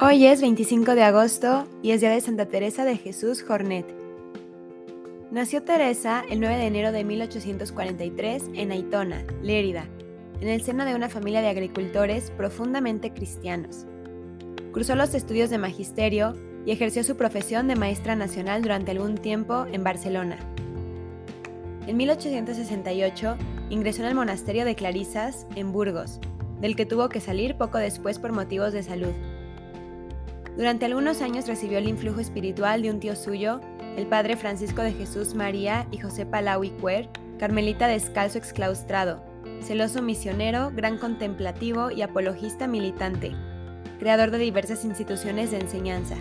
Hoy es 25 de agosto y es día de Santa Teresa de Jesús Jornet. Nació Teresa el 9 de enero de 1843 en Aitona, Lérida, en el seno de una familia de agricultores profundamente cristianos. Cursó los estudios de magisterio y ejerció su profesión de maestra nacional durante algún tiempo en Barcelona. En 1868 ingresó en el monasterio de Clarisas, en Burgos, del que tuvo que salir poco después por motivos de salud. Durante algunos años recibió el influjo espiritual de un tío suyo, el padre Francisco de Jesús María y José Palau y Cuer, carmelita descalzo exclaustrado, celoso misionero, gran contemplativo y apologista militante, creador de diversas instituciones de enseñanza.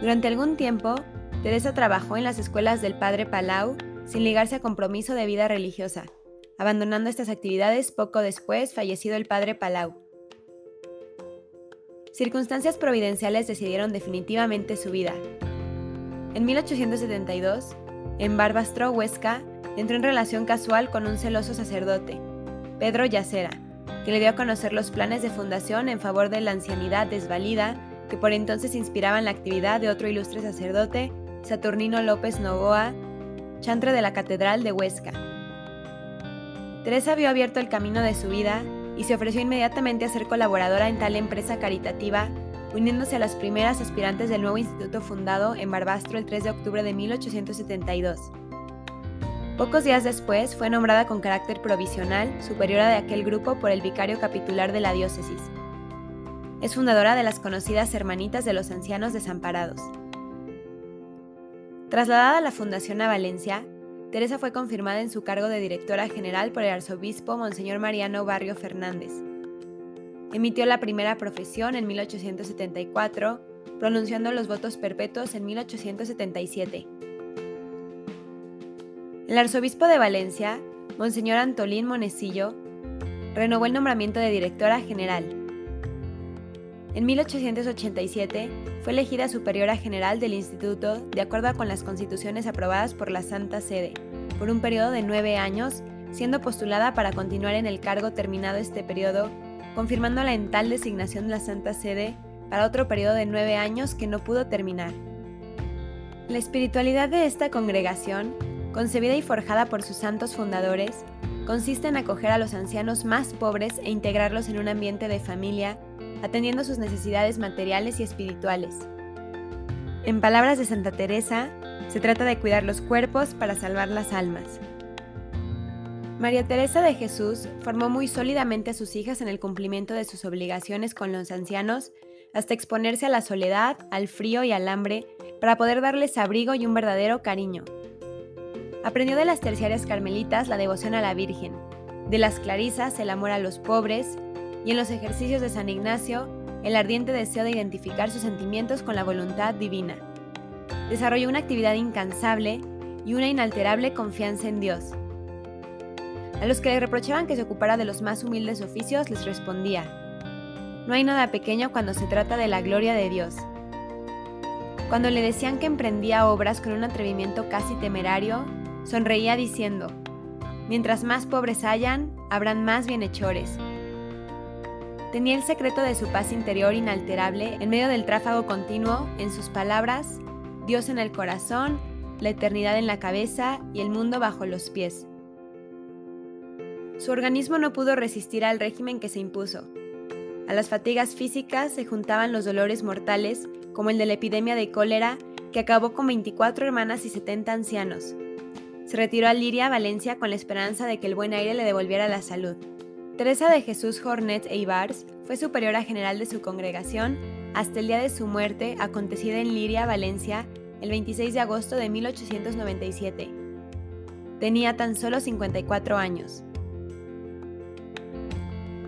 Durante algún tiempo, Teresa trabajó en las escuelas del padre Palau sin ligarse a compromiso de vida religiosa, abandonando estas actividades poco después fallecido el padre Palau. Circunstancias providenciales decidieron definitivamente su vida. En 1872, en Barbastro, Huesca, entró en relación casual con un celoso sacerdote, Pedro Yacera, que le dio a conocer los planes de fundación en favor de la ancianidad desvalida que por entonces inspiraban la actividad de otro ilustre sacerdote, Saturnino López Novoa, chantre de la Catedral de Huesca. Teresa vio abierto el camino de su vida y se ofreció inmediatamente a ser colaboradora en tal empresa caritativa, uniéndose a las primeras aspirantes del nuevo instituto fundado en Barbastro el 3 de octubre de 1872. Pocos días después fue nombrada con carácter provisional superiora de aquel grupo por el vicario capitular de la diócesis. Es fundadora de las conocidas Hermanitas de los Ancianos Desamparados. Trasladada a la Fundación a Valencia, Teresa fue confirmada en su cargo de directora general por el arzobispo Monseñor Mariano Barrio Fernández. Emitió la primera profesión en 1874, pronunciando los votos perpetuos en 1877. El arzobispo de Valencia, Monseñor Antolín Monecillo, renovó el nombramiento de directora general. En 1887 fue elegida superiora general del instituto de acuerdo con las constituciones aprobadas por la Santa Sede, por un periodo de nueve años, siendo postulada para continuar en el cargo terminado este periodo, confirmándola en tal designación de la Santa Sede para otro periodo de nueve años que no pudo terminar. La espiritualidad de esta congregación, concebida y forjada por sus santos fundadores, consiste en acoger a los ancianos más pobres e integrarlos en un ambiente de familia atendiendo sus necesidades materiales y espirituales. En palabras de Santa Teresa, se trata de cuidar los cuerpos para salvar las almas. María Teresa de Jesús formó muy sólidamente a sus hijas en el cumplimiento de sus obligaciones con los ancianos, hasta exponerse a la soledad, al frío y al hambre, para poder darles abrigo y un verdadero cariño. Aprendió de las terciarias carmelitas la devoción a la Virgen, de las clarisas el amor a los pobres, y en los ejercicios de San Ignacio el ardiente deseo de identificar sus sentimientos con la voluntad divina. Desarrolló una actividad incansable y una inalterable confianza en Dios. A los que le reprochaban que se ocupara de los más humildes oficios les respondía, no hay nada pequeño cuando se trata de la gloria de Dios. Cuando le decían que emprendía obras con un atrevimiento casi temerario, sonreía diciendo, mientras más pobres hayan, habrán más bienhechores Tenía el secreto de su paz interior inalterable en medio del tráfago continuo, en sus palabras, Dios en el corazón, la eternidad en la cabeza y el mundo bajo los pies. Su organismo no pudo resistir al régimen que se impuso. A las fatigas físicas se juntaban los dolores mortales, como el de la epidemia de cólera, que acabó con 24 hermanas y 70 ancianos. Se retiró a Liria, Valencia, con la esperanza de que el buen aire le devolviera la salud. Teresa de Jesús Jornet e Ibars fue superiora general de su congregación hasta el día de su muerte, acontecida en Liria, Valencia, el 26 de agosto de 1897. Tenía tan solo 54 años.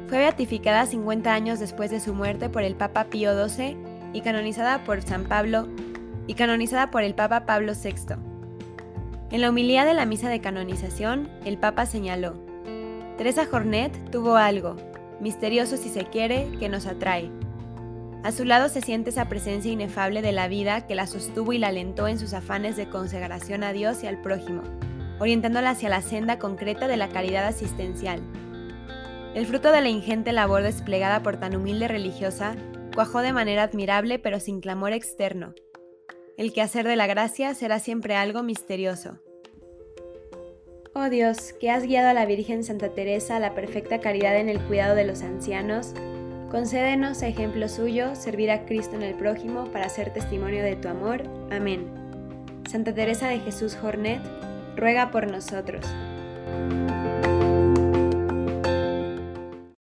Fue beatificada 50 años después de su muerte por el Papa Pío XII y canonizada por San Pablo y canonizada por el Papa Pablo VI. En la humildad de la misa de canonización, el Papa señaló: Teresa Jornet tuvo algo, misterioso si se quiere, que nos atrae. A su lado se siente esa presencia inefable de la vida que la sostuvo y la alentó en sus afanes de consagración a Dios y al prójimo, orientándola hacia la senda concreta de la caridad asistencial. El fruto de la ingente labor desplegada por tan humilde religiosa cuajó de manera admirable pero sin clamor externo. El quehacer de la gracia será siempre algo misterioso. Oh Dios, que has guiado a la Virgen Santa Teresa a la perfecta caridad en el cuidado de los ancianos, concédenos, a ejemplo suyo, servir a Cristo en el prójimo para ser testimonio de tu amor. Amén. Santa Teresa de Jesús Jornet, ruega por nosotros.